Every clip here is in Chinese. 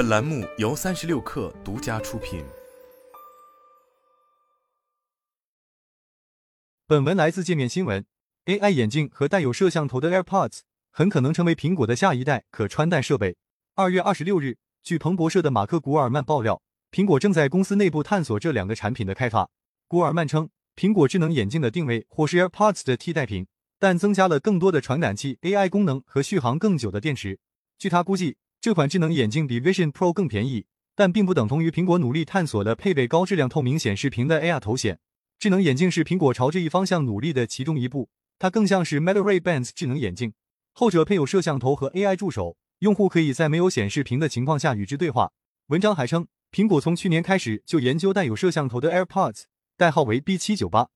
本栏目由三十六氪独家出品。本文来自界面新闻。AI 眼镜和带有摄像头的 AirPods 很可能成为苹果的下一代可穿戴设备。二月二十六日，据彭博社的马克·古尔曼爆料，苹果正在公司内部探索这两个产品的开发。古尔曼称，苹果智能眼镜的定位或是 AirPods 的替代品，但增加了更多的传感器、AI 功能和续航更久的电池。据他估计，这款智能眼镜比 Vision Pro 更便宜，但并不等同于苹果努力探索的配备高质量透明显示屏的 AR 头显。智能眼镜是苹果朝这一方向努力的其中一步。它更像是 Meta Ray Bands 智能眼镜，后者配有摄像头和 AI 助手，用户可以在没有显示屏的情况下与之对话。文章还称，苹果从去年开始就研究带有摄像头的 AirPods，代号为 B 七九八。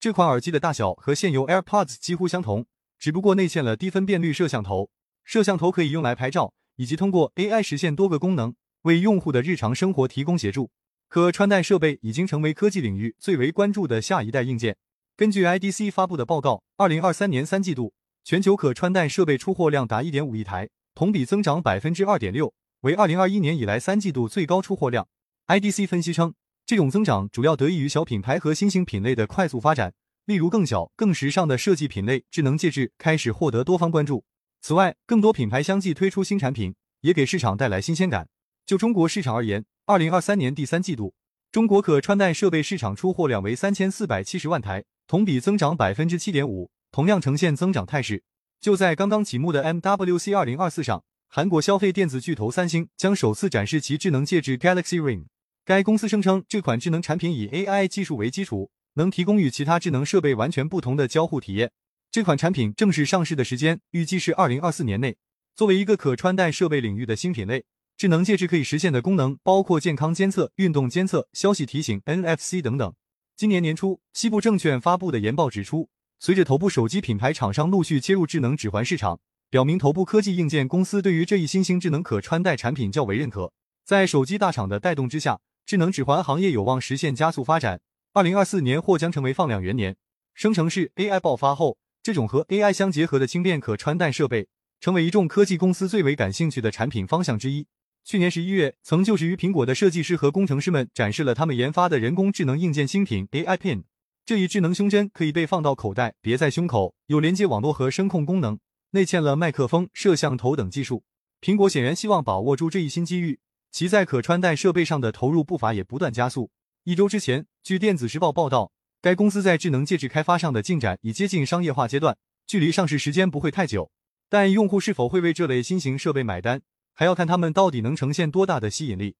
这款耳机的大小和现有 AirPods 几乎相同，只不过内嵌了低分辨率摄像头。摄像头可以用来拍照，以及通过 AI 实现多个功能，为用户的日常生活提供协助。可穿戴设备已经成为科技领域最为关注的下一代硬件。根据 IDC 发布的报告，二零二三年三季度全球可穿戴设备出货量达一点五亿台，同比增长百分之二点六，为二零二一年以来三季度最高出货量。IDC 分析称，这种增长主要得益于小品牌和新兴品类的快速发展，例如更小、更时尚的设计品类智能戒指开始获得多方关注。此外，更多品牌相继推出新产品，也给市场带来新鲜感。就中国市场而言，二零二三年第三季度，中国可穿戴设备市场出货量为三千四百七十万台。同比增长百分之七点五，同样呈现增长态势。就在刚刚启幕的 MWC 二零二四上，韩国消费电子巨头三星将首次展示其智能戒指 Galaxy Ring。该公司声称，这款智能产品以 AI 技术为基础，能提供与其他智能设备完全不同的交互体验。这款产品正式上市的时间预计是二零二四年内。作为一个可穿戴设备领域的新品类，智能戒指可以实现的功能包括健康监测、运动监测、消息提醒、NFC 等等。今年年初，西部证券发布的研报指出，随着头部手机品牌厂商陆续切入智能指环市场，表明头部科技硬件公司对于这一新兴智能可穿戴产品较为认可。在手机大厂的带动之下，智能指环行业有望实现加速发展。二零二四年或将成为放量元年。生成式 AI 爆发后，这种和 AI 相结合的轻便可穿戴设备，成为一众科技公司最为感兴趣的产品方向之一。去年十一月，曾就职于苹果的设计师和工程师们展示了他们研发的人工智能硬件新品 AI Pin。这一智能胸针可以被放到口袋，别在胸口，有连接网络和声控功能，内嵌了麦克风、摄像头等技术。苹果显然希望把握住这一新机遇，其在可穿戴设备上的投入步伐也不断加速。一周之前，据电子时报报道，该公司在智能戒指开发上的进展已接近商业化阶段，距离上市时间不会太久。但用户是否会为这类新型设备买单？还要看他们到底能呈现多大的吸引力。